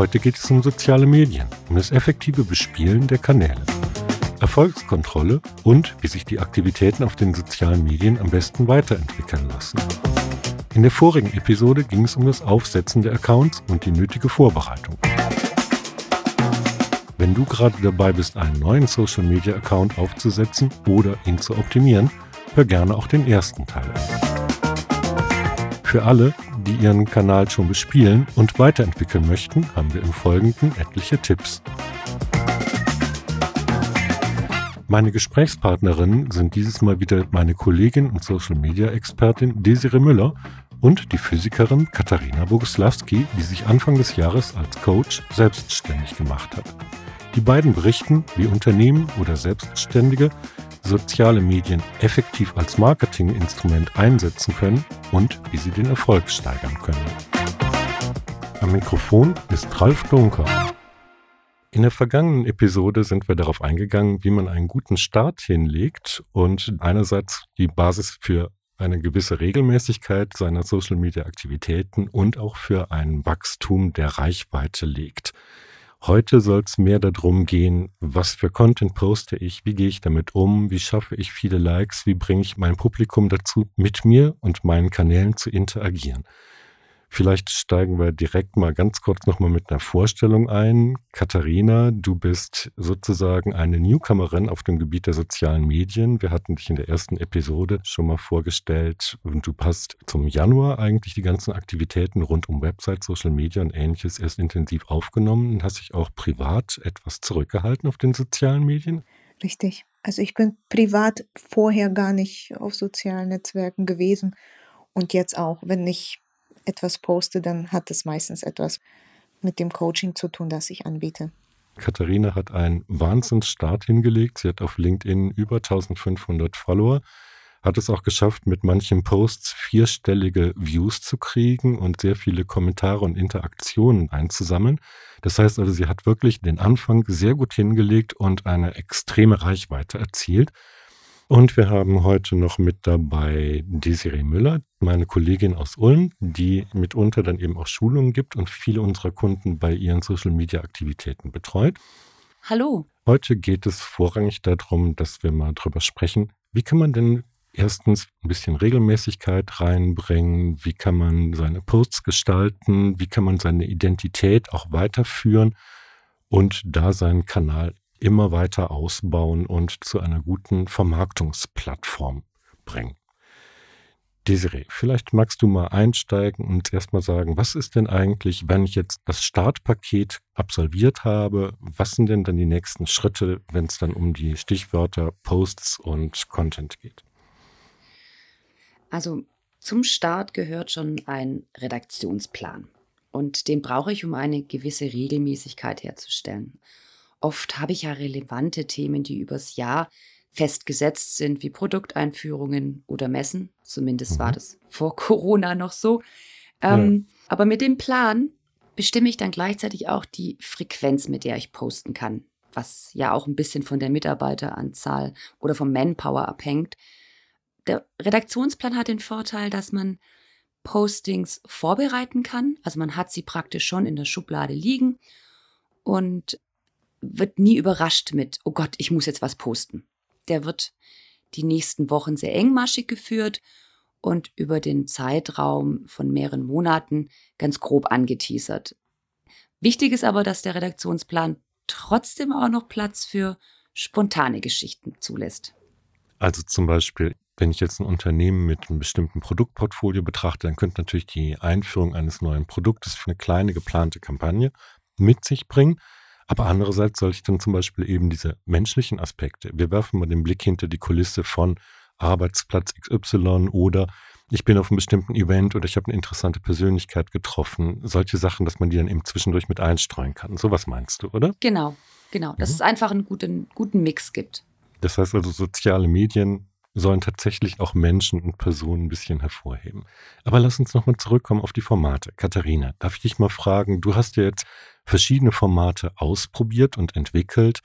Heute geht es um soziale Medien, um das effektive Bespielen der Kanäle. Erfolgskontrolle und wie sich die Aktivitäten auf den sozialen Medien am besten weiterentwickeln lassen. In der vorigen Episode ging es um das Aufsetzen der Accounts und die nötige Vorbereitung. Wenn du gerade dabei bist, einen neuen Social Media Account aufzusetzen oder ihn zu optimieren, hör gerne auch den ersten Teil an. Für alle, die ihren Kanal schon bespielen und weiterentwickeln möchten, haben wir im Folgenden etliche Tipps. Meine Gesprächspartnerinnen sind dieses Mal wieder meine Kollegin und Social Media Expertin Desiree Müller und die Physikerin Katharina Boguslawski, die sich Anfang des Jahres als Coach selbstständig gemacht hat. Die beiden berichten, wie Unternehmen oder Selbstständige soziale Medien effektiv als Marketinginstrument einsetzen können und wie sie den Erfolg steigern können. Am Mikrofon ist Ralf Dunker. In der vergangenen Episode sind wir darauf eingegangen, wie man einen guten Start hinlegt und einerseits die Basis für eine gewisse Regelmäßigkeit seiner Social-Media-Aktivitäten und auch für ein Wachstum der Reichweite legt. Heute soll es mehr darum gehen, was für Content poste ich, wie gehe ich damit um, wie schaffe ich viele Likes, wie bringe ich mein Publikum dazu, mit mir und meinen Kanälen zu interagieren. Vielleicht steigen wir direkt mal ganz kurz nochmal mit einer Vorstellung ein. Katharina, du bist sozusagen eine Newcomerin auf dem Gebiet der sozialen Medien. Wir hatten dich in der ersten Episode schon mal vorgestellt und du hast zum Januar eigentlich die ganzen Aktivitäten rund um Website, Social Media und ähnliches erst intensiv aufgenommen und hast dich auch privat etwas zurückgehalten auf den sozialen Medien. Richtig. Also ich bin privat vorher gar nicht auf sozialen Netzwerken gewesen und jetzt auch, wenn ich etwas poste, dann hat es meistens etwas mit dem Coaching zu tun, das ich anbiete. Katharina hat einen Wahnsinnsstart hingelegt. Sie hat auf LinkedIn über 1500 Follower, hat es auch geschafft, mit manchen Posts vierstellige Views zu kriegen und sehr viele Kommentare und Interaktionen einzusammeln. Das heißt also, sie hat wirklich den Anfang sehr gut hingelegt und eine extreme Reichweite erzielt. Und wir haben heute noch mit dabei Desiree Müller, meine Kollegin aus Ulm, die mitunter dann eben auch Schulungen gibt und viele unserer Kunden bei ihren Social-Media-Aktivitäten betreut. Hallo. Heute geht es vorrangig darum, dass wir mal drüber sprechen, wie kann man denn erstens ein bisschen Regelmäßigkeit reinbringen, wie kann man seine Posts gestalten, wie kann man seine Identität auch weiterführen und da seinen Kanal immer weiter ausbauen und zu einer guten Vermarktungsplattform bringen. Desiree, vielleicht magst du mal einsteigen und erstmal sagen, was ist denn eigentlich, wenn ich jetzt das Startpaket absolviert habe, was sind denn dann die nächsten Schritte, wenn es dann um die Stichwörter Posts und Content geht? Also zum Start gehört schon ein Redaktionsplan und den brauche ich, um eine gewisse Regelmäßigkeit herzustellen. Oft habe ich ja relevante Themen, die übers Jahr festgesetzt sind, wie Produkteinführungen oder Messen. Zumindest mhm. war das vor Corona noch so. Ähm, ja. Aber mit dem Plan bestimme ich dann gleichzeitig auch die Frequenz, mit der ich posten kann, was ja auch ein bisschen von der Mitarbeiteranzahl oder vom Manpower abhängt. Der Redaktionsplan hat den Vorteil, dass man Postings vorbereiten kann. Also man hat sie praktisch schon in der Schublade liegen und wird nie überrascht mit, oh Gott, ich muss jetzt was posten. Der wird die nächsten Wochen sehr engmaschig geführt und über den Zeitraum von mehreren Monaten ganz grob angeteasert. Wichtig ist aber, dass der Redaktionsplan trotzdem auch noch Platz für spontane Geschichten zulässt. Also zum Beispiel, wenn ich jetzt ein Unternehmen mit einem bestimmten Produktportfolio betrachte, dann könnte natürlich die Einführung eines neuen Produktes für eine kleine geplante Kampagne mit sich bringen. Aber andererseits soll ich dann zum Beispiel eben diese menschlichen Aspekte, wir werfen mal den Blick hinter die Kulisse von Arbeitsplatz XY oder ich bin auf einem bestimmten Event oder ich habe eine interessante Persönlichkeit getroffen. Solche Sachen, dass man die dann eben zwischendurch mit einstreuen kann. So was meinst du, oder? Genau, genau. Dass mhm. es einfach einen guten, guten Mix gibt. Das heißt also, soziale Medien sollen tatsächlich auch Menschen und Personen ein bisschen hervorheben. Aber lass uns nochmal zurückkommen auf die Formate. Katharina, darf ich dich mal fragen, du hast ja jetzt verschiedene Formate ausprobiert und entwickelt.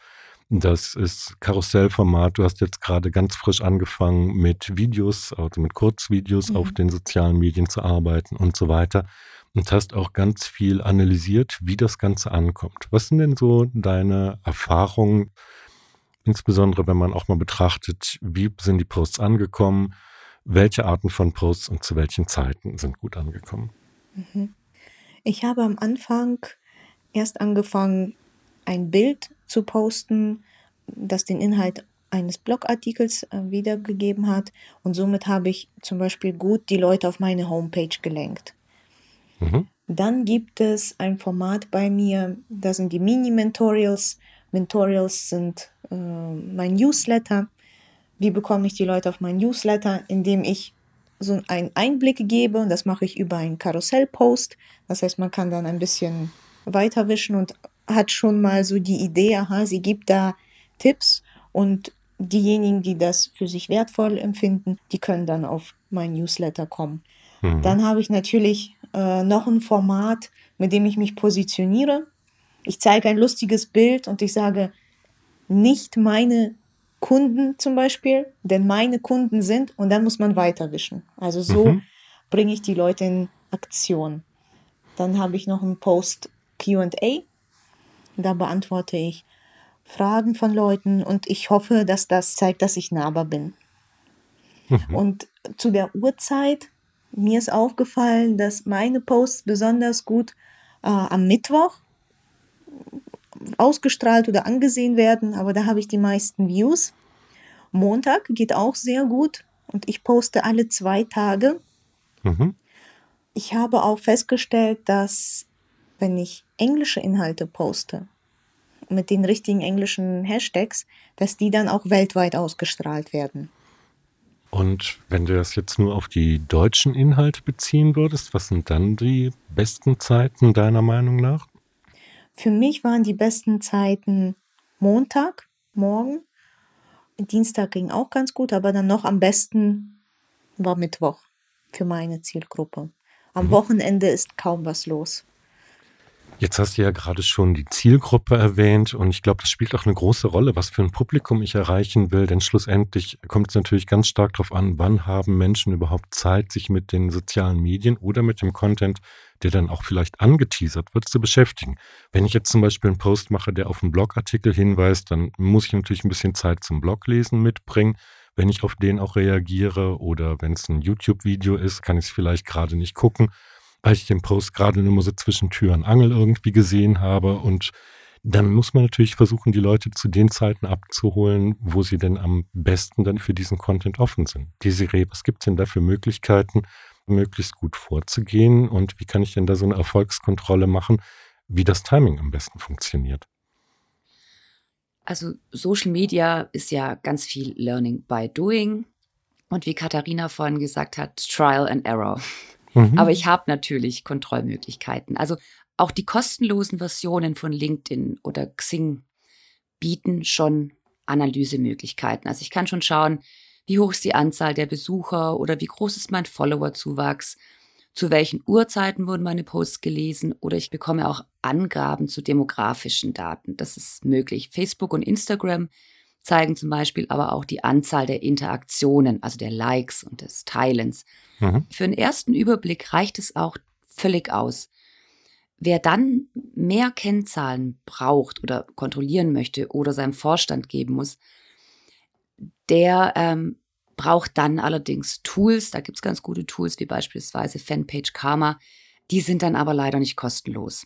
Das ist Karussellformat. Du hast jetzt gerade ganz frisch angefangen mit Videos, also mit Kurzvideos mhm. auf den sozialen Medien zu arbeiten und so weiter. und hast auch ganz viel analysiert, wie das Ganze ankommt. Was sind denn so deine Erfahrungen, insbesondere wenn man auch mal betrachtet, wie sind die Posts angekommen, welche Arten von Posts und zu welchen Zeiten sind gut angekommen? Mhm. Ich habe am Anfang erst angefangen, ein Bild zu posten, das den Inhalt eines Blogartikels äh, wiedergegeben hat. Und somit habe ich zum Beispiel gut die Leute auf meine Homepage gelenkt. Mhm. Dann gibt es ein Format bei mir, das sind die Mini-Mentorials. Mentorials sind äh, mein Newsletter. Wie bekomme ich die Leute auf mein Newsletter? Indem ich so einen Einblick gebe und das mache ich über einen Karussellpost. Das heißt, man kann dann ein bisschen weiterwischen und hat schon mal so die Idee, aha, sie gibt da Tipps und diejenigen, die das für sich wertvoll empfinden, die können dann auf mein Newsletter kommen. Mhm. Dann habe ich natürlich äh, noch ein Format, mit dem ich mich positioniere. Ich zeige ein lustiges Bild und ich sage, nicht meine Kunden zum Beispiel, denn meine Kunden sind und dann muss man weiterwischen. Also so mhm. bringe ich die Leute in Aktion. Dann habe ich noch einen Post QA. Da beantworte ich Fragen von Leuten und ich hoffe, dass das zeigt, dass ich nahbar bin. Mhm. Und zu der Uhrzeit, mir ist aufgefallen, dass meine Posts besonders gut äh, am Mittwoch ausgestrahlt oder angesehen werden, aber da habe ich die meisten Views. Montag geht auch sehr gut und ich poste alle zwei Tage. Mhm. Ich habe auch festgestellt, dass wenn ich englische Inhalte poste, mit den richtigen englischen Hashtags, dass die dann auch weltweit ausgestrahlt werden. Und wenn du das jetzt nur auf die deutschen Inhalte beziehen würdest, was sind dann die besten Zeiten deiner Meinung nach? Für mich waren die besten Zeiten Montag, morgen. Dienstag ging auch ganz gut, aber dann noch am besten war Mittwoch für meine Zielgruppe. Am mhm. Wochenende ist kaum was los. Jetzt hast du ja gerade schon die Zielgruppe erwähnt und ich glaube, das spielt auch eine große Rolle, was für ein Publikum ich erreichen will, denn schlussendlich kommt es natürlich ganz stark darauf an, wann haben Menschen überhaupt Zeit, sich mit den sozialen Medien oder mit dem Content, der dann auch vielleicht angeteasert wird, zu beschäftigen. Wenn ich jetzt zum Beispiel einen Post mache, der auf einen Blogartikel hinweist, dann muss ich natürlich ein bisschen Zeit zum Bloglesen mitbringen. Wenn ich auf den auch reagiere oder wenn es ein YouTube-Video ist, kann ich es vielleicht gerade nicht gucken weil ich den Post gerade nur so zwischen Tür und Angel irgendwie gesehen habe. Und dann muss man natürlich versuchen, die Leute zu den Zeiten abzuholen, wo sie denn am besten dann für diesen Content offen sind. Desiree, was gibt es denn da für Möglichkeiten, möglichst gut vorzugehen? Und wie kann ich denn da so eine Erfolgskontrolle machen, wie das Timing am besten funktioniert? Also Social Media ist ja ganz viel Learning by Doing. Und wie Katharina vorhin gesagt hat, Trial and Error. Mhm. Aber ich habe natürlich Kontrollmöglichkeiten. Also auch die kostenlosen Versionen von LinkedIn oder Xing bieten schon Analysemöglichkeiten. Also ich kann schon schauen, wie hoch ist die Anzahl der Besucher oder wie groß ist mein Followerzuwachs, zu welchen Uhrzeiten wurden meine Posts gelesen oder ich bekomme auch Angaben zu demografischen Daten. Das ist möglich. Facebook und Instagram zeigen zum Beispiel aber auch die Anzahl der Interaktionen, also der Likes und des Teilens. Mhm. Für einen ersten Überblick reicht es auch völlig aus. Wer dann mehr Kennzahlen braucht oder kontrollieren möchte oder seinem Vorstand geben muss, der ähm, braucht dann allerdings Tools. Da gibt es ganz gute Tools wie beispielsweise Fanpage Karma. Die sind dann aber leider nicht kostenlos.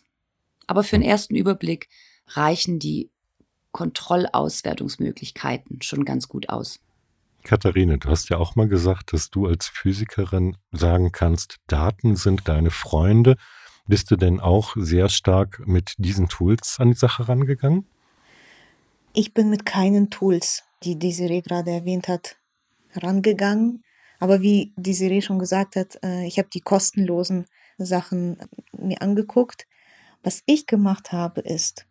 Aber für einen ersten Überblick reichen die Kontrollauswertungsmöglichkeiten schon ganz gut aus. Katharine, du hast ja auch mal gesagt, dass du als Physikerin sagen kannst, Daten sind deine Freunde. Bist du denn auch sehr stark mit diesen Tools an die Sache rangegangen? Ich bin mit keinen Tools, die Desiree gerade erwähnt hat, rangegangen. Aber wie Desiree schon gesagt hat, äh, ich habe die kostenlosen Sachen mir angeguckt. Was ich gemacht habe, ist,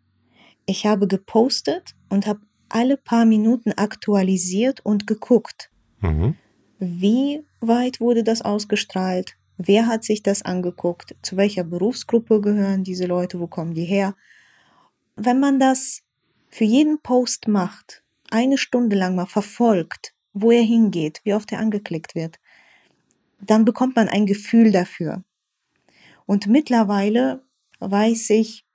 ich habe gepostet und habe alle paar Minuten aktualisiert und geguckt. Mhm. Wie weit wurde das ausgestrahlt? Wer hat sich das angeguckt? Zu welcher Berufsgruppe gehören diese Leute? Wo kommen die her? Wenn man das für jeden Post macht, eine Stunde lang mal verfolgt, wo er hingeht, wie oft er angeklickt wird, dann bekommt man ein Gefühl dafür. Und mittlerweile weiß ich,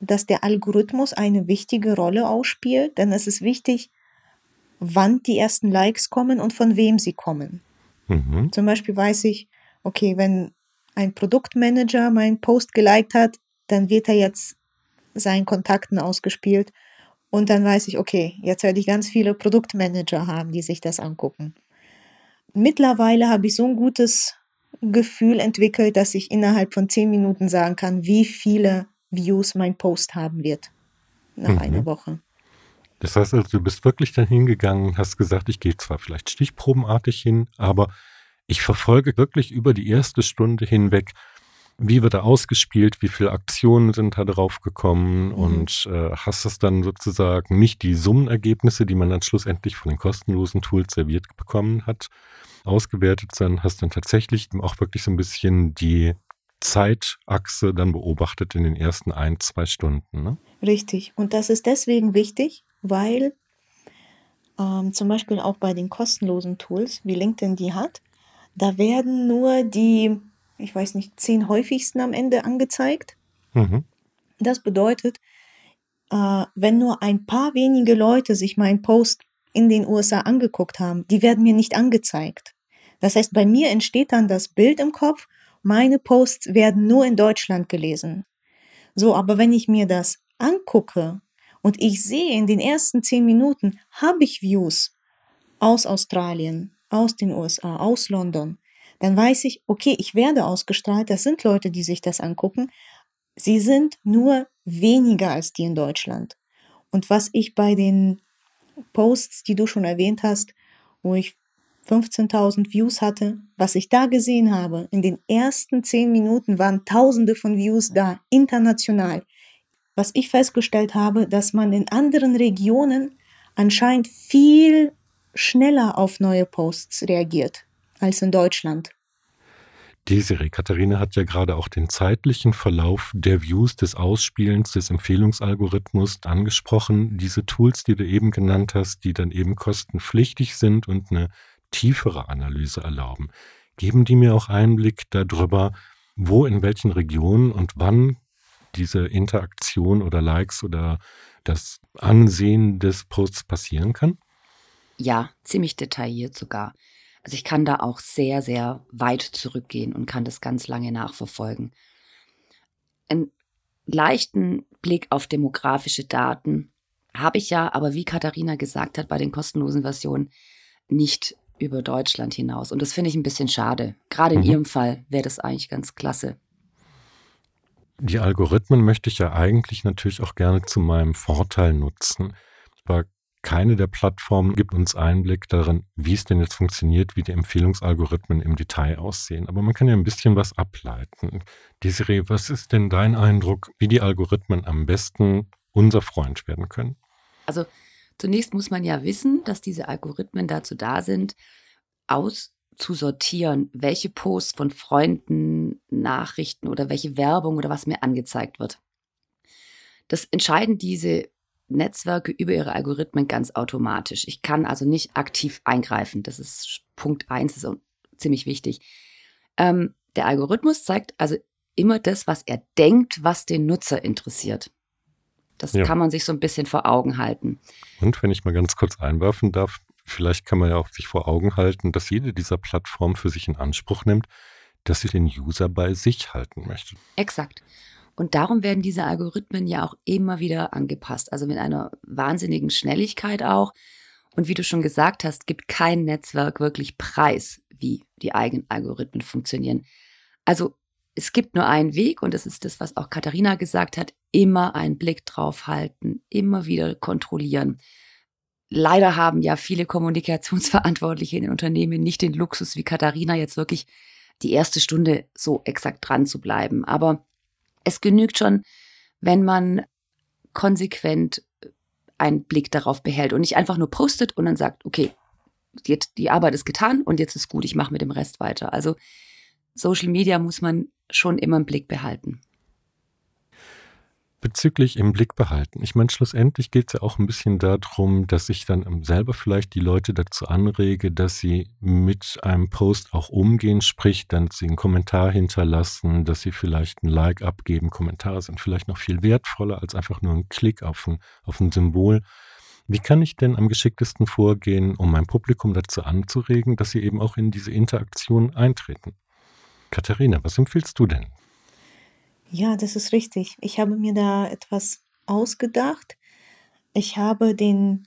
dass der Algorithmus eine wichtige Rolle ausspielt, denn es ist wichtig, wann die ersten Likes kommen und von wem sie kommen. Mhm. Zum Beispiel weiß ich, okay, wenn ein Produktmanager meinen Post geliked hat, dann wird er jetzt seinen Kontakten ausgespielt und dann weiß ich, okay, jetzt werde ich ganz viele Produktmanager haben, die sich das angucken. Mittlerweile habe ich so ein gutes Gefühl entwickelt, dass ich innerhalb von zehn Minuten sagen kann, wie viele Views mein Post haben wird nach mhm. einer Woche. Das heißt also, du bist wirklich dann hingegangen hast gesagt, ich gehe zwar vielleicht stichprobenartig hin, aber ich verfolge wirklich über die erste Stunde hinweg, wie wird er ausgespielt, wie viele Aktionen sind da drauf gekommen mhm. und äh, hast es dann sozusagen nicht die Summenergebnisse, die man dann schlussendlich von den kostenlosen Tools serviert bekommen hat, ausgewertet, sondern hast dann tatsächlich auch wirklich so ein bisschen die Zeitachse dann beobachtet in den ersten ein, zwei Stunden. Ne? Richtig. Und das ist deswegen wichtig, weil ähm, zum Beispiel auch bei den kostenlosen Tools, wie LinkedIn die hat, da werden nur die, ich weiß nicht, zehn häufigsten am Ende angezeigt. Mhm. Das bedeutet, äh, wenn nur ein paar wenige Leute sich meinen Post in den USA angeguckt haben, die werden mir nicht angezeigt. Das heißt, bei mir entsteht dann das Bild im Kopf, meine Posts werden nur in Deutschland gelesen. So, aber wenn ich mir das angucke und ich sehe in den ersten zehn Minuten, habe ich Views aus Australien, aus den USA, aus London, dann weiß ich, okay, ich werde ausgestrahlt, das sind Leute, die sich das angucken. Sie sind nur weniger als die in Deutschland. Und was ich bei den Posts, die du schon erwähnt hast, wo ich 15.000 Views hatte, was ich da gesehen habe, in den ersten zehn Minuten waren Tausende von Views da, international. Was ich festgestellt habe, dass man in anderen Regionen anscheinend viel schneller auf neue Posts reagiert als in Deutschland. Desiree, Katharina hat ja gerade auch den zeitlichen Verlauf der Views des Ausspielens des Empfehlungsalgorithmus angesprochen. Diese Tools, die du eben genannt hast, die dann eben kostenpflichtig sind und eine tiefere Analyse erlauben, geben die mir auch Einblick darüber, wo in welchen Regionen und wann diese Interaktion oder Likes oder das Ansehen des Posts passieren kann? Ja, ziemlich detailliert sogar. Also ich kann da auch sehr, sehr weit zurückgehen und kann das ganz lange nachverfolgen. Einen leichten Blick auf demografische Daten habe ich ja, aber wie Katharina gesagt hat, bei den kostenlosen Versionen nicht über Deutschland hinaus. Und das finde ich ein bisschen schade. Gerade in mhm. Ihrem Fall wäre das eigentlich ganz klasse. Die Algorithmen möchte ich ja eigentlich natürlich auch gerne zu meinem Vorteil nutzen. Aber keine der Plattformen gibt uns Einblick darin, wie es denn jetzt funktioniert, wie die Empfehlungsalgorithmen im Detail aussehen. Aber man kann ja ein bisschen was ableiten. Desiree, was ist denn dein Eindruck, wie die Algorithmen am besten unser Freund werden können? Also Zunächst muss man ja wissen, dass diese Algorithmen dazu da sind, auszusortieren, welche Posts von Freunden, Nachrichten oder welche Werbung oder was mir angezeigt wird. Das entscheiden diese Netzwerke über ihre Algorithmen ganz automatisch. Ich kann also nicht aktiv eingreifen. Das ist Punkt eins, das ist ziemlich wichtig. Ähm, der Algorithmus zeigt also immer das, was er denkt, was den Nutzer interessiert. Das ja. kann man sich so ein bisschen vor Augen halten. Und wenn ich mal ganz kurz einwerfen darf, vielleicht kann man ja auch sich vor Augen halten, dass jede dieser Plattformen für sich in Anspruch nimmt, dass sie den User bei sich halten möchte. Exakt. Und darum werden diese Algorithmen ja auch immer wieder angepasst, also mit einer wahnsinnigen Schnelligkeit auch. Und wie du schon gesagt hast, gibt kein Netzwerk wirklich Preis, wie die eigenen Algorithmen funktionieren. Also es gibt nur einen Weg und das ist das, was auch Katharina gesagt hat, immer einen Blick drauf halten, immer wieder kontrollieren. Leider haben ja viele Kommunikationsverantwortliche in den Unternehmen nicht den Luxus wie Katharina jetzt wirklich die erste Stunde so exakt dran zu bleiben. Aber es genügt schon, wenn man konsequent einen Blick darauf behält und nicht einfach nur postet und dann sagt, okay, die, die Arbeit ist getan und jetzt ist gut, ich mache mit dem Rest weiter. Also Social Media muss man schon immer im Blick behalten. Bezüglich im Blick behalten. Ich meine, schlussendlich geht es ja auch ein bisschen darum, dass ich dann selber vielleicht die Leute dazu anrege, dass sie mit einem Post auch umgehen, sprich, dass sie einen Kommentar hinterlassen, dass sie vielleicht ein Like abgeben. Kommentare sind vielleicht noch viel wertvoller als einfach nur ein Klick auf ein, auf ein Symbol. Wie kann ich denn am geschicktesten vorgehen, um mein Publikum dazu anzuregen, dass sie eben auch in diese Interaktion eintreten? Katharina, was empfiehlst du denn? Ja, das ist richtig. Ich habe mir da etwas ausgedacht. Ich habe den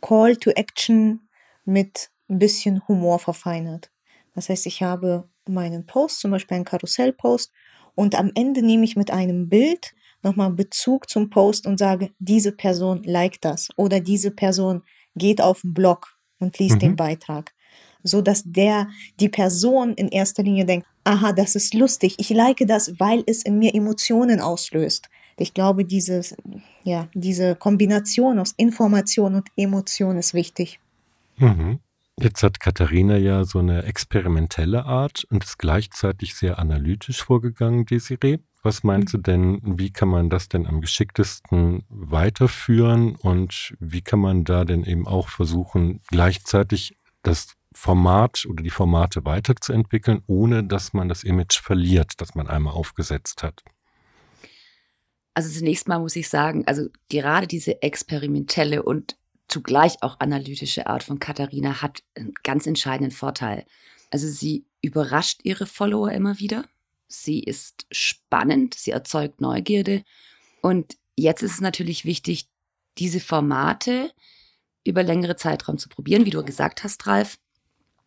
Call to Action mit ein bisschen Humor verfeinert. Das heißt, ich habe meinen Post, zum Beispiel einen Karussellpost, und am Ende nehme ich mit einem Bild nochmal Bezug zum Post und sage, diese Person liked das oder diese Person geht auf den Blog und liest mhm. den Beitrag so dass der, die Person in erster Linie denkt, aha, das ist lustig, ich like das, weil es in mir Emotionen auslöst. Ich glaube, dieses, ja, diese Kombination aus Information und Emotion ist wichtig. Mhm. Jetzt hat Katharina ja so eine experimentelle Art und ist gleichzeitig sehr analytisch vorgegangen, Desiree. Was meinst du denn, wie kann man das denn am geschicktesten weiterführen und wie kann man da denn eben auch versuchen, gleichzeitig das Format oder die Formate weiterzuentwickeln, ohne dass man das Image verliert, das man einmal aufgesetzt hat? Also zunächst mal muss ich sagen, also gerade diese experimentelle und zugleich auch analytische Art von Katharina hat einen ganz entscheidenden Vorteil. Also sie überrascht ihre Follower immer wieder. Sie ist spannend, sie erzeugt Neugierde. Und jetzt ist es natürlich wichtig, diese Formate über längere Zeitraum zu probieren, wie du gesagt hast, Ralf.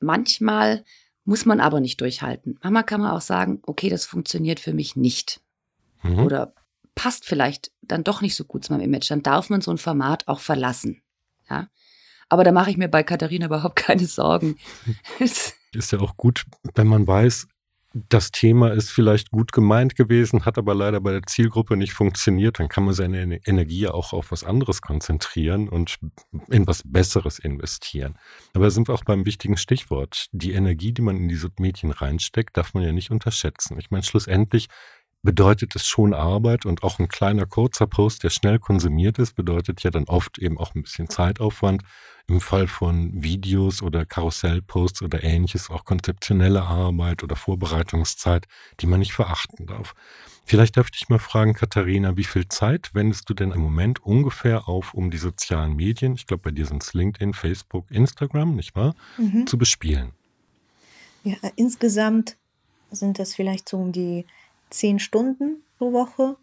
Manchmal muss man aber nicht durchhalten. Manchmal kann man auch sagen, okay, das funktioniert für mich nicht. Mhm. Oder passt vielleicht dann doch nicht so gut zu meinem Image. Dann darf man so ein Format auch verlassen. Ja. Aber da mache ich mir bei Katharina überhaupt keine Sorgen. Ist ja auch gut, wenn man weiß, das Thema ist vielleicht gut gemeint gewesen, hat aber leider bei der Zielgruppe nicht funktioniert, dann kann man seine Energie auch auf was anderes konzentrieren und in was Besseres investieren. Aber da sind wir auch beim wichtigen Stichwort. Die Energie, die man in diese Medien reinsteckt, darf man ja nicht unterschätzen. Ich meine, schlussendlich bedeutet es schon Arbeit und auch ein kleiner kurzer Post, der schnell konsumiert ist, bedeutet ja dann oft eben auch ein bisschen Zeitaufwand. Im Fall von Videos oder Karussellposts oder ähnliches auch konzeptionelle Arbeit oder Vorbereitungszeit, die man nicht verachten darf. Vielleicht darf ich dich mal fragen, Katharina, wie viel Zeit wendest du denn im Moment ungefähr auf, um die sozialen Medien, ich glaube bei dir sind es LinkedIn, Facebook, Instagram, nicht wahr, mhm. zu bespielen? Ja, insgesamt sind das vielleicht so um die zehn Stunden pro Woche.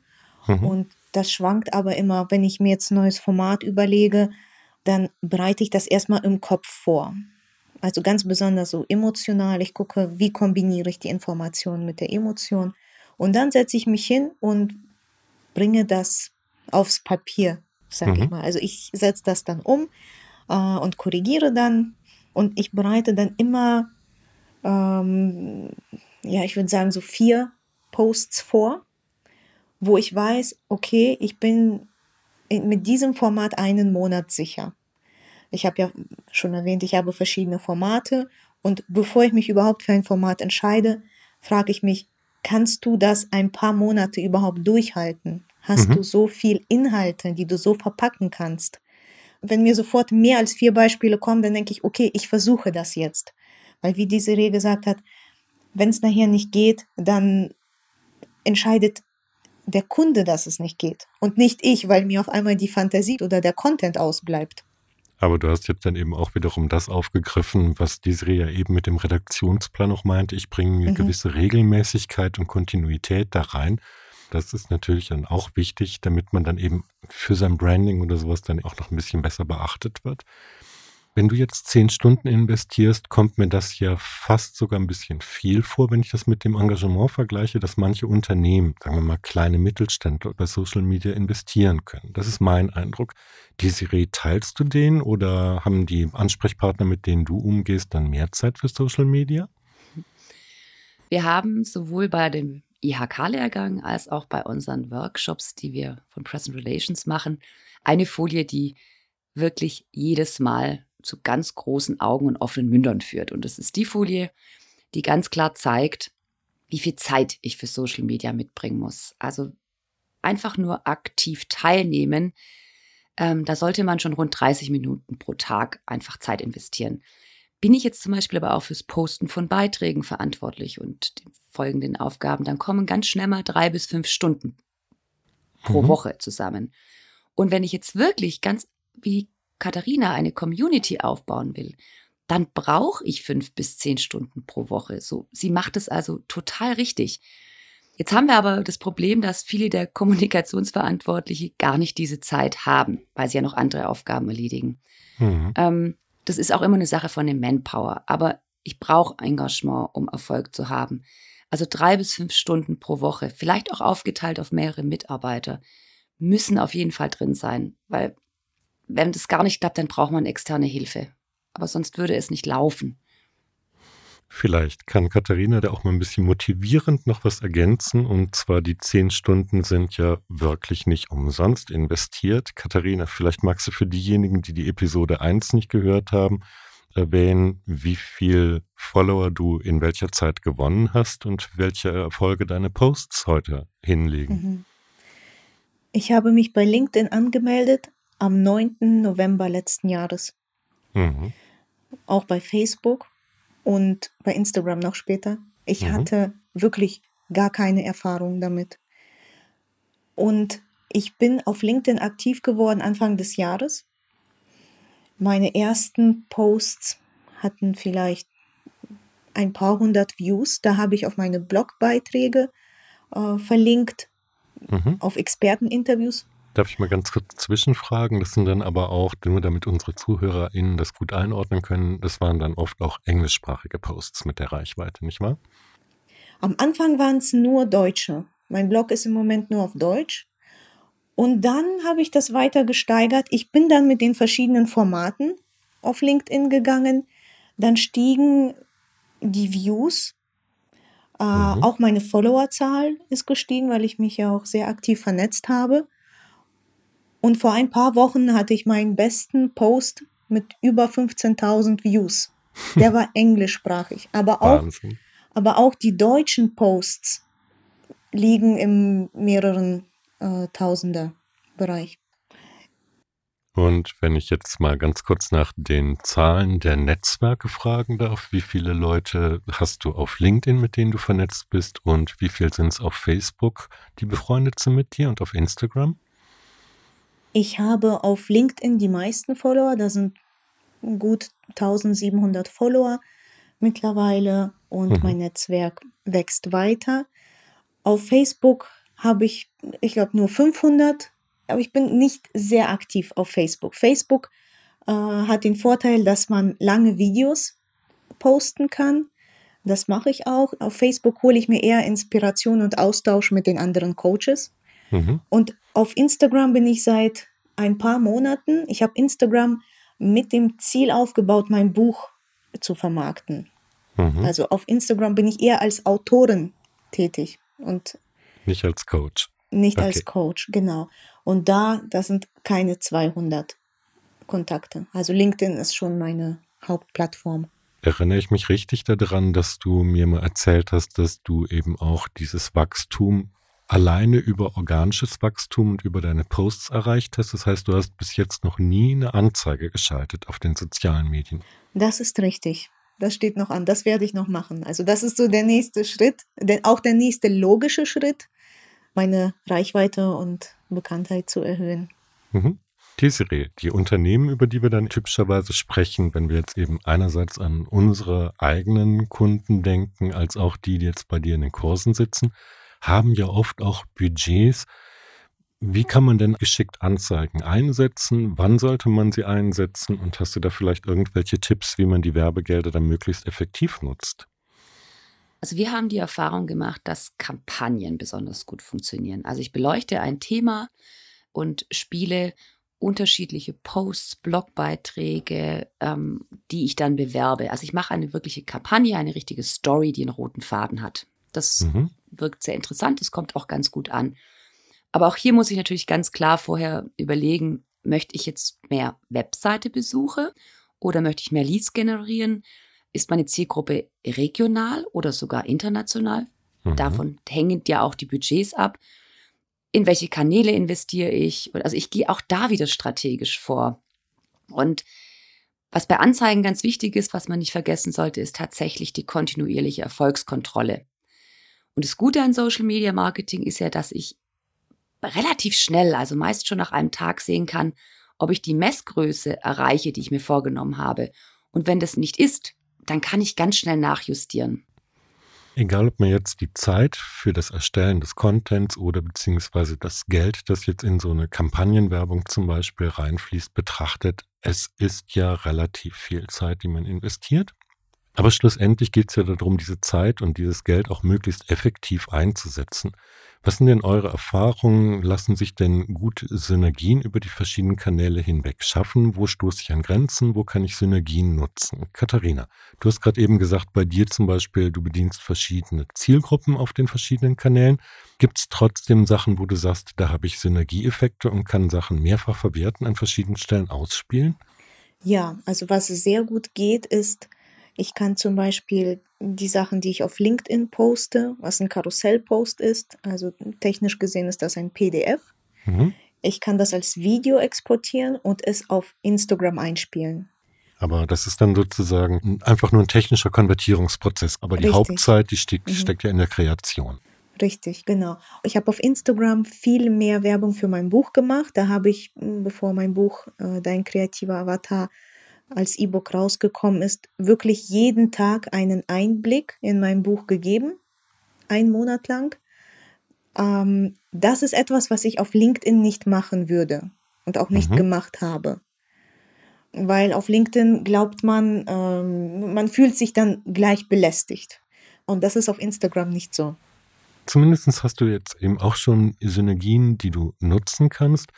Mhm. Und das schwankt aber immer, wenn ich mir jetzt ein neues Format überlege, dann bereite ich das erstmal im Kopf vor. Also ganz besonders so emotional. Ich gucke, wie kombiniere ich die Information mit der Emotion. Und dann setze ich mich hin und bringe das aufs Papier, sag mhm. ich mal. Also ich setze das dann um äh, und korrigiere dann. Und ich bereite dann immer, ähm, ja, ich würde sagen, so vier Posts vor, wo ich weiß, okay, ich bin mit diesem Format einen Monat sicher. Ich habe ja schon erwähnt, ich habe verschiedene Formate und bevor ich mich überhaupt für ein Format entscheide, frage ich mich, kannst du das ein paar Monate überhaupt durchhalten? Hast mhm. du so viel Inhalte, die du so verpacken kannst? Wenn mir sofort mehr als vier Beispiele kommen, dann denke ich, okay, ich versuche das jetzt. Weil wie diese Rede gesagt hat, wenn es nachher nicht geht, dann entscheidet der Kunde, dass es nicht geht und nicht ich, weil mir auf einmal die Fantasie oder der Content ausbleibt. Aber du hast jetzt dann eben auch wiederum das aufgegriffen, was Desiree ja eben mit dem Redaktionsplan noch meinte. Ich bringe eine mhm. gewisse Regelmäßigkeit und Kontinuität da rein. Das ist natürlich dann auch wichtig, damit man dann eben für sein Branding oder sowas dann auch noch ein bisschen besser beachtet wird. Wenn du jetzt zehn Stunden investierst, kommt mir das ja fast sogar ein bisschen viel vor, wenn ich das mit dem Engagement vergleiche, dass manche Unternehmen, sagen wir mal kleine Mittelständler bei Social Media investieren können. Das ist mein Eindruck. Desiree, teilst du den oder haben die Ansprechpartner, mit denen du umgehst, dann mehr Zeit für Social Media? Wir haben sowohl bei dem IHK-Lehrgang als auch bei unseren Workshops, die wir von Press Relations machen, eine Folie, die wirklich jedes Mal zu ganz großen Augen und offenen Mündern führt. Und das ist die Folie, die ganz klar zeigt, wie viel Zeit ich für Social Media mitbringen muss. Also einfach nur aktiv teilnehmen, ähm, da sollte man schon rund 30 Minuten pro Tag einfach Zeit investieren. Bin ich jetzt zum Beispiel aber auch fürs Posten von Beiträgen verantwortlich und den folgenden Aufgaben, dann kommen ganz schnell mal drei bis fünf Stunden pro mhm. Woche zusammen. Und wenn ich jetzt wirklich ganz wie Katharina eine Community aufbauen will, dann brauche ich fünf bis zehn Stunden pro Woche. So, sie macht es also total richtig. Jetzt haben wir aber das Problem, dass viele der Kommunikationsverantwortliche gar nicht diese Zeit haben, weil sie ja noch andere Aufgaben erledigen. Mhm. Ähm, das ist auch immer eine Sache von dem Manpower. Aber ich brauche Engagement, um Erfolg zu haben. Also drei bis fünf Stunden pro Woche, vielleicht auch aufgeteilt auf mehrere Mitarbeiter, müssen auf jeden Fall drin sein, weil wenn das gar nicht klappt, dann braucht man externe Hilfe. Aber sonst würde es nicht laufen. Vielleicht kann Katharina da auch mal ein bisschen motivierend noch was ergänzen. Und zwar die zehn Stunden sind ja wirklich nicht umsonst investiert. Katharina, vielleicht magst du für diejenigen, die die Episode 1 nicht gehört haben, erwähnen, wie viel Follower du in welcher Zeit gewonnen hast und welche Erfolge deine Posts heute hinlegen. Mhm. Ich habe mich bei LinkedIn angemeldet am 9. November letzten Jahres. Mhm. Auch bei Facebook und bei Instagram noch später. Ich mhm. hatte wirklich gar keine Erfahrung damit. Und ich bin auf LinkedIn aktiv geworden Anfang des Jahres. Meine ersten Posts hatten vielleicht ein paar hundert Views. Da habe ich auf meine Blogbeiträge äh, verlinkt, mhm. auf Experteninterviews Darf ich mal ganz kurz zwischenfragen? Das sind dann aber auch, nur damit unsere ZuhörerInnen das gut einordnen können, das waren dann oft auch englischsprachige Posts mit der Reichweite, nicht wahr? Am Anfang waren es nur Deutsche. Mein Blog ist im Moment nur auf Deutsch. Und dann habe ich das weiter gesteigert. Ich bin dann mit den verschiedenen Formaten auf LinkedIn gegangen. Dann stiegen die Views. Äh, mhm. Auch meine Followerzahl ist gestiegen, weil ich mich ja auch sehr aktiv vernetzt habe. Und vor ein paar Wochen hatte ich meinen besten Post mit über 15.000 Views. Der war englischsprachig. Aber auch, aber auch die deutschen Posts liegen im mehreren äh, Tausender Bereich. Und wenn ich jetzt mal ganz kurz nach den Zahlen der Netzwerke fragen darf, wie viele Leute hast du auf LinkedIn, mit denen du vernetzt bist und wie viel sind es auf Facebook, die befreundet sind mit dir und auf Instagram? Ich habe auf LinkedIn die meisten Follower, da sind gut 1700 Follower mittlerweile und mhm. mein Netzwerk wächst weiter. Auf Facebook habe ich, ich glaube, nur 500, aber ich bin nicht sehr aktiv auf Facebook. Facebook äh, hat den Vorteil, dass man lange Videos posten kann. Das mache ich auch. Auf Facebook hole ich mir eher Inspiration und Austausch mit den anderen Coaches. Mhm. Und auf Instagram bin ich seit ein paar Monaten. Ich habe Instagram mit dem Ziel aufgebaut, mein Buch zu vermarkten. Mhm. Also auf Instagram bin ich eher als Autorin tätig und nicht als Coach. Nicht okay. als Coach, genau. Und da, das sind keine 200 Kontakte. Also LinkedIn ist schon meine Hauptplattform. Erinnere ich mich richtig daran, dass du mir mal erzählt hast, dass du eben auch dieses Wachstum alleine über organisches Wachstum und über deine Posts erreicht hast. Das heißt, du hast bis jetzt noch nie eine Anzeige geschaltet auf den sozialen Medien. Das ist richtig. Das steht noch an. Das werde ich noch machen. Also das ist so der nächste Schritt, denn auch der nächste logische Schritt, meine Reichweite und Bekanntheit zu erhöhen. Mhm. Desiree, die Unternehmen, über die wir dann typischerweise sprechen, wenn wir jetzt eben einerseits an unsere eigenen Kunden denken, als auch die, die jetzt bei dir in den Kursen sitzen, haben ja oft auch Budgets. Wie kann man denn geschickt Anzeigen einsetzen? Wann sollte man sie einsetzen? Und hast du da vielleicht irgendwelche Tipps, wie man die Werbegelder dann möglichst effektiv nutzt? Also wir haben die Erfahrung gemacht, dass Kampagnen besonders gut funktionieren. Also ich beleuchte ein Thema und spiele unterschiedliche Posts, Blogbeiträge, ähm, die ich dann bewerbe. Also ich mache eine wirkliche Kampagne, eine richtige Story, die einen roten Faden hat. Das mhm. wirkt sehr interessant, es kommt auch ganz gut an. Aber auch hier muss ich natürlich ganz klar vorher überlegen, möchte ich jetzt mehr Webseite-Besuche oder möchte ich mehr Leads generieren? Ist meine Zielgruppe regional oder sogar international? Mhm. Davon hängen ja auch die Budgets ab. in welche Kanäle investiere ich? Also ich gehe auch da wieder strategisch vor. Und was bei Anzeigen ganz wichtig ist, was man nicht vergessen sollte, ist tatsächlich die kontinuierliche Erfolgskontrolle. Und das Gute an Social Media Marketing ist ja, dass ich relativ schnell, also meist schon nach einem Tag sehen kann, ob ich die Messgröße erreiche, die ich mir vorgenommen habe. Und wenn das nicht ist, dann kann ich ganz schnell nachjustieren. Egal, ob man jetzt die Zeit für das Erstellen des Contents oder beziehungsweise das Geld, das jetzt in so eine Kampagnenwerbung zum Beispiel reinfließt, betrachtet, es ist ja relativ viel Zeit, die man investiert. Aber schlussendlich geht es ja darum, diese Zeit und dieses Geld auch möglichst effektiv einzusetzen. Was sind denn eure Erfahrungen? Lassen sich denn gute Synergien über die verschiedenen Kanäle hinweg schaffen? Wo stoße ich an Grenzen? Wo kann ich Synergien nutzen? Katharina, du hast gerade eben gesagt, bei dir zum Beispiel, du bedienst verschiedene Zielgruppen auf den verschiedenen Kanälen. Gibt es trotzdem Sachen, wo du sagst, da habe ich Synergieeffekte und kann Sachen mehrfach verwerten an verschiedenen Stellen ausspielen? Ja, also was sehr gut geht, ist, ich kann zum Beispiel die Sachen, die ich auf LinkedIn poste, was ein Karussellpost ist, also technisch gesehen ist das ein PDF. Mhm. Ich kann das als Video exportieren und es auf Instagram einspielen. Aber das ist dann sozusagen einfach nur ein technischer Konvertierungsprozess. Aber die Richtig. Hauptzeit, die steckt, mhm. steckt ja in der Kreation. Richtig, genau. Ich habe auf Instagram viel mehr Werbung für mein Buch gemacht. Da habe ich, bevor mein Buch äh, Dein kreativer Avatar als E-Book rausgekommen ist, wirklich jeden Tag einen Einblick in mein Buch gegeben, einen Monat lang. Ähm, das ist etwas, was ich auf LinkedIn nicht machen würde und auch nicht mhm. gemacht habe. Weil auf LinkedIn glaubt man, ähm, man fühlt sich dann gleich belästigt. Und das ist auf Instagram nicht so. Zumindest hast du jetzt eben auch schon Synergien, die du nutzen kannst.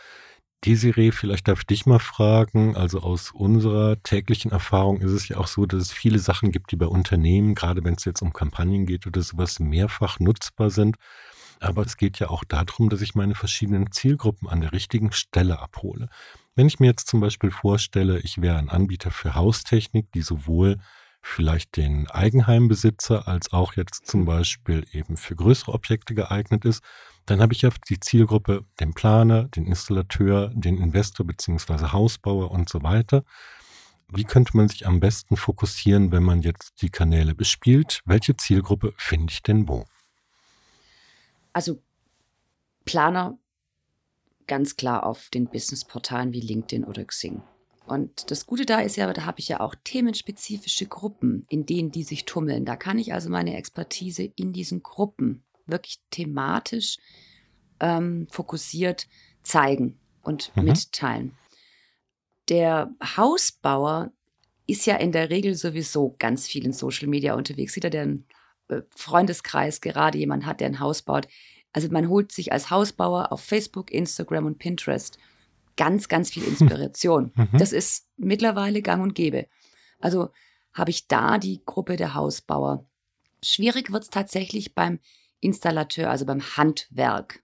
Desiree, vielleicht darf ich dich mal fragen. Also aus unserer täglichen Erfahrung ist es ja auch so, dass es viele Sachen gibt, die bei Unternehmen, gerade wenn es jetzt um Kampagnen geht oder sowas, mehrfach nutzbar sind. Aber es geht ja auch darum, dass ich meine verschiedenen Zielgruppen an der richtigen Stelle abhole. Wenn ich mir jetzt zum Beispiel vorstelle, ich wäre ein Anbieter für Haustechnik, die sowohl vielleicht den Eigenheimbesitzer als auch jetzt zum Beispiel eben für größere Objekte geeignet ist, dann habe ich ja die Zielgruppe, den Planer, den Installateur, den Investor bzw. Hausbauer und so weiter. Wie könnte man sich am besten fokussieren, wenn man jetzt die Kanäle bespielt? Welche Zielgruppe finde ich denn wo? Also Planer ganz klar auf den Businessportalen wie LinkedIn oder Xing. Und das Gute da ist ja, da habe ich ja auch themenspezifische Gruppen, in denen die sich tummeln. Da kann ich also meine Expertise in diesen Gruppen wirklich thematisch ähm, fokussiert zeigen und mhm. mitteilen. Der Hausbauer ist ja in der Regel sowieso ganz viel in Social Media unterwegs. Jeder, der einen äh, Freundeskreis gerade jemand hat, der ein Haus baut. Also man holt sich als Hausbauer auf Facebook, Instagram und Pinterest ganz, ganz viel Inspiration. Mhm. Das ist mittlerweile gang und gäbe. Also habe ich da die Gruppe der Hausbauer. Schwierig wird es tatsächlich beim Installateur, also beim Handwerk.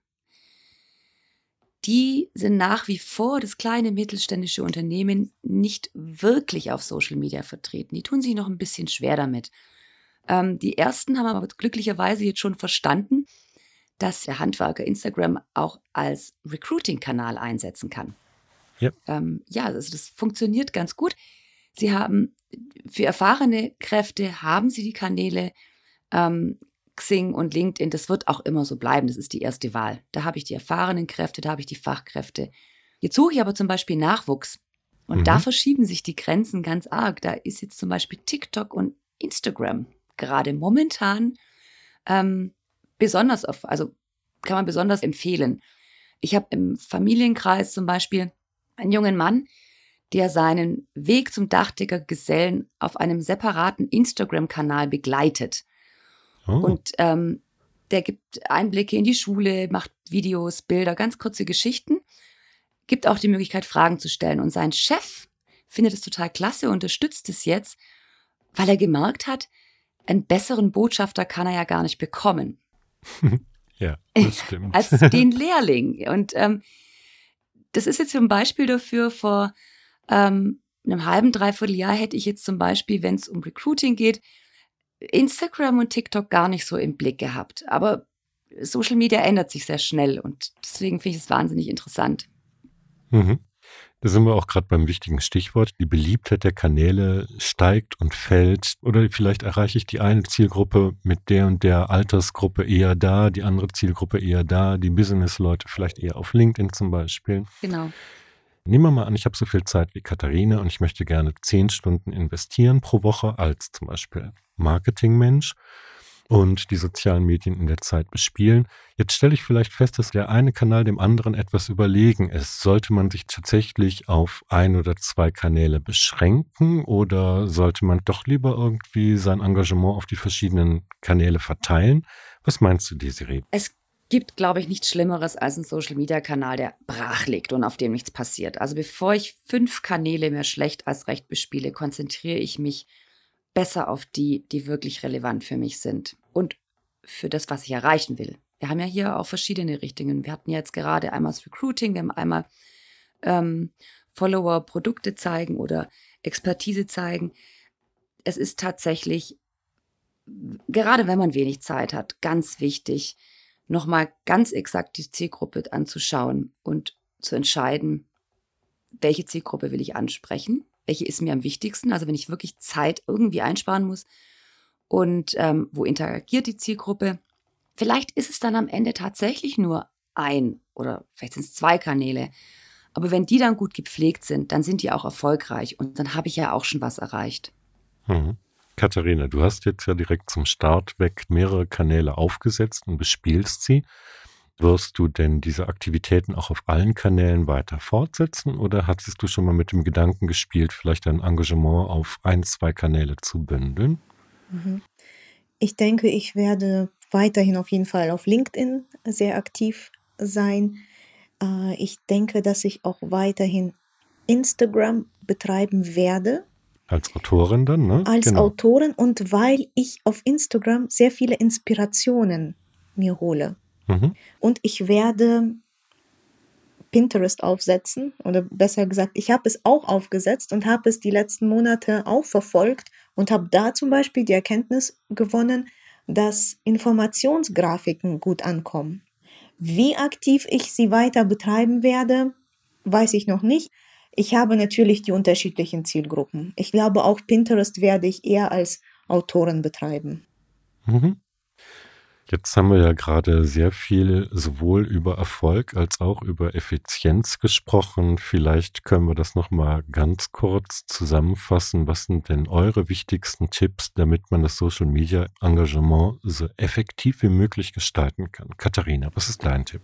Die sind nach wie vor, das kleine mittelständische Unternehmen, nicht wirklich auf Social Media vertreten. Die tun sich noch ein bisschen schwer damit. Ähm, die ersten haben aber glücklicherweise jetzt schon verstanden, dass der Handwerker Instagram auch als Recruiting-Kanal einsetzen kann. Ja. Ähm, ja, also das funktioniert ganz gut. Sie haben für erfahrene Kräfte haben sie die Kanäle. Ähm, Xing und LinkedIn, das wird auch immer so bleiben. Das ist die erste Wahl. Da habe ich die erfahrenen Kräfte, da habe ich die Fachkräfte. Jetzt suche ich aber zum Beispiel Nachwuchs. Und mhm. da verschieben sich die Grenzen ganz arg. Da ist jetzt zum Beispiel TikTok und Instagram gerade momentan ähm, besonders auf, also kann man besonders empfehlen. Ich habe im Familienkreis zum Beispiel einen jungen Mann, der seinen Weg zum Dachdecker Gesellen auf einem separaten Instagram-Kanal begleitet. Oh. Und ähm, der gibt Einblicke in die Schule, macht Videos, Bilder, ganz kurze Geschichten, gibt auch die Möglichkeit, Fragen zu stellen. Und sein Chef findet es total klasse, unterstützt es jetzt, weil er gemerkt hat, einen besseren Botschafter kann er ja gar nicht bekommen. ja, das stimmt. Als den Lehrling. Und ähm, das ist jetzt ein Beispiel dafür, vor ähm, einem halben, dreiviertel Jahr hätte ich jetzt zum Beispiel, wenn es um Recruiting geht, Instagram und TikTok gar nicht so im Blick gehabt. Aber Social Media ändert sich sehr schnell und deswegen finde ich es wahnsinnig interessant. Mhm. Da sind wir auch gerade beim wichtigen Stichwort. Die Beliebtheit der Kanäle steigt und fällt. Oder vielleicht erreiche ich die eine Zielgruppe mit der und der Altersgruppe eher da, die andere Zielgruppe eher da, die Business-Leute vielleicht eher auf LinkedIn zum Beispiel. Genau. Nehmen wir mal an, ich habe so viel Zeit wie Katharina und ich möchte gerne zehn Stunden investieren pro Woche als zum Beispiel Marketingmensch und die sozialen Medien in der Zeit bespielen. Jetzt stelle ich vielleicht fest, dass der eine Kanal dem anderen etwas überlegen ist. Sollte man sich tatsächlich auf ein oder zwei Kanäle beschränken oder sollte man doch lieber irgendwie sein Engagement auf die verschiedenen Kanäle verteilen? Was meinst du, Desiree? Es gibt, glaube ich, nichts Schlimmeres als ein Social-Media-Kanal, der brach liegt und auf dem nichts passiert. Also bevor ich fünf Kanäle mehr schlecht als recht bespiele, konzentriere ich mich besser auf die, die wirklich relevant für mich sind und für das, was ich erreichen will. Wir haben ja hier auch verschiedene Richtungen. Wir hatten jetzt gerade einmal das Recruiting, wir haben einmal ähm, Follower Produkte zeigen oder Expertise zeigen. Es ist tatsächlich, gerade wenn man wenig Zeit hat, ganz wichtig, nochmal ganz exakt die Zielgruppe anzuschauen und zu entscheiden, welche Zielgruppe will ich ansprechen welche ist mir am wichtigsten, also wenn ich wirklich Zeit irgendwie einsparen muss und ähm, wo interagiert die Zielgruppe. Vielleicht ist es dann am Ende tatsächlich nur ein oder vielleicht sind es zwei Kanäle. Aber wenn die dann gut gepflegt sind, dann sind die auch erfolgreich und dann habe ich ja auch schon was erreicht. Mhm. Katharina, du hast jetzt ja direkt zum Start weg mehrere Kanäle aufgesetzt und bespielst sie. Wirst du denn diese Aktivitäten auch auf allen Kanälen weiter fortsetzen oder hattest du schon mal mit dem Gedanken gespielt, vielleicht dein Engagement auf ein, zwei Kanäle zu bündeln? Mhm. Ich denke, ich werde weiterhin auf jeden Fall auf LinkedIn sehr aktiv sein. Äh, ich denke, dass ich auch weiterhin Instagram betreiben werde. Als Autorin dann, ne? Als genau. Autorin und weil ich auf Instagram sehr viele Inspirationen mir hole. Mhm. Und ich werde Pinterest aufsetzen oder besser gesagt, ich habe es auch aufgesetzt und habe es die letzten Monate auch verfolgt und habe da zum Beispiel die Erkenntnis gewonnen, dass Informationsgrafiken gut ankommen. Wie aktiv ich sie weiter betreiben werde, weiß ich noch nicht. Ich habe natürlich die unterschiedlichen Zielgruppen. Ich glaube, auch Pinterest werde ich eher als Autorin betreiben. Mhm. Jetzt haben wir ja gerade sehr viel sowohl über Erfolg als auch über Effizienz gesprochen. Vielleicht können wir das nochmal ganz kurz zusammenfassen. Was sind denn eure wichtigsten Tipps, damit man das Social Media Engagement so effektiv wie möglich gestalten kann? Katharina, was ist dein Tipp?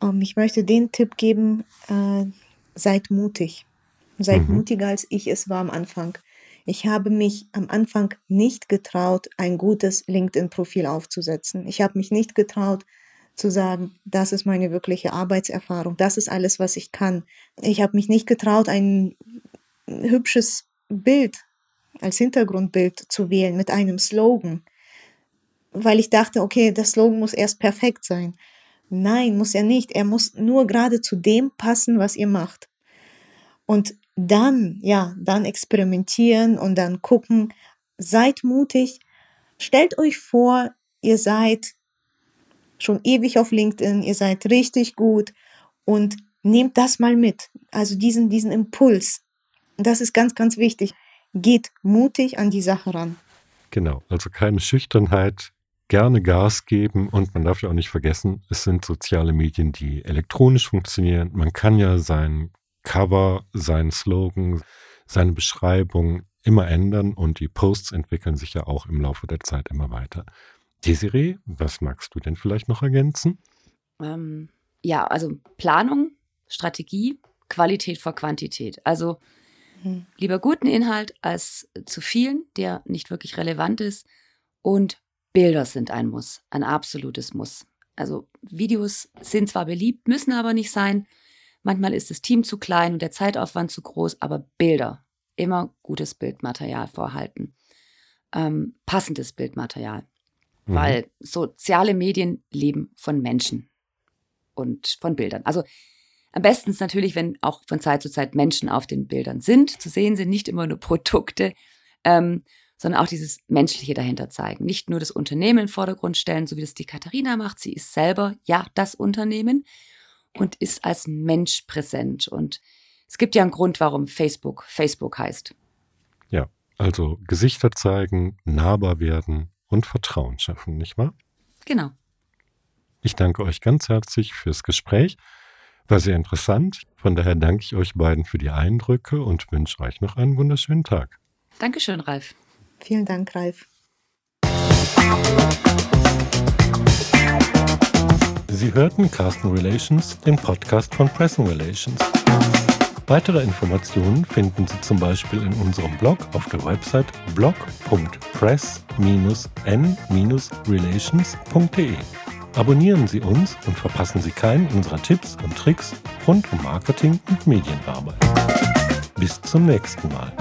Um, ähm, ich möchte den Tipp geben, äh, seid mutig. Seid mhm. mutiger als ich es war am Anfang. Ich habe mich am Anfang nicht getraut, ein gutes LinkedIn-Profil aufzusetzen. Ich habe mich nicht getraut zu sagen, das ist meine wirkliche Arbeitserfahrung, das ist alles, was ich kann. Ich habe mich nicht getraut, ein hübsches Bild als Hintergrundbild zu wählen mit einem Slogan, weil ich dachte, okay, der Slogan muss erst perfekt sein. Nein, muss er nicht. Er muss nur gerade zu dem passen, was ihr macht. Und dann, ja, dann experimentieren und dann gucken, seid mutig, stellt euch vor, ihr seid schon ewig auf LinkedIn, ihr seid richtig gut und nehmt das mal mit, also diesen, diesen Impuls. Das ist ganz, ganz wichtig. Geht mutig an die Sache ran. Genau, also keine Schüchternheit, gerne Gas geben und man darf ja auch nicht vergessen, es sind soziale Medien, die elektronisch funktionieren. Man kann ja sein Cover, seinen Slogan, seine Beschreibung immer ändern und die Posts entwickeln sich ja auch im Laufe der Zeit immer weiter. Desiree, was magst du denn vielleicht noch ergänzen? Ähm, ja, also Planung, Strategie, Qualität vor Quantität. Also mhm. lieber guten Inhalt als zu vielen, der nicht wirklich relevant ist. Und Bilder sind ein Muss, ein absolutes Muss. Also Videos sind zwar beliebt, müssen aber nicht sein. Manchmal ist das Team zu klein und der Zeitaufwand zu groß, aber Bilder, immer gutes Bildmaterial vorhalten. Ähm, passendes Bildmaterial. Mhm. Weil soziale Medien leben von Menschen und von Bildern. Also am besten ist natürlich, wenn auch von Zeit zu Zeit Menschen auf den Bildern sind, zu sehen sind, nicht immer nur Produkte. Ähm, sondern auch dieses Menschliche dahinter zeigen. Nicht nur das Unternehmen in den Vordergrund stellen, so wie das die Katharina macht. Sie ist selber ja das Unternehmen und ist als Mensch präsent. Und es gibt ja einen Grund, warum Facebook Facebook heißt. Ja, also Gesichter zeigen, nahbar werden und Vertrauen schaffen, nicht wahr? Genau. Ich danke euch ganz herzlich fürs Gespräch. War sehr interessant. Von daher danke ich euch beiden für die Eindrücke und wünsche euch noch einen wunderschönen Tag. Dankeschön, Ralf. Vielen Dank, Ralf. Sie hörten Carsten Relations, den Podcast von Pressing Relations. Weitere Informationen finden Sie zum Beispiel in unserem Blog auf der Website blog.press-n-relations.de. Abonnieren Sie uns und verpassen Sie keinen unserer Tipps und Tricks rund um Marketing und Medienarbeit. Bis zum nächsten Mal.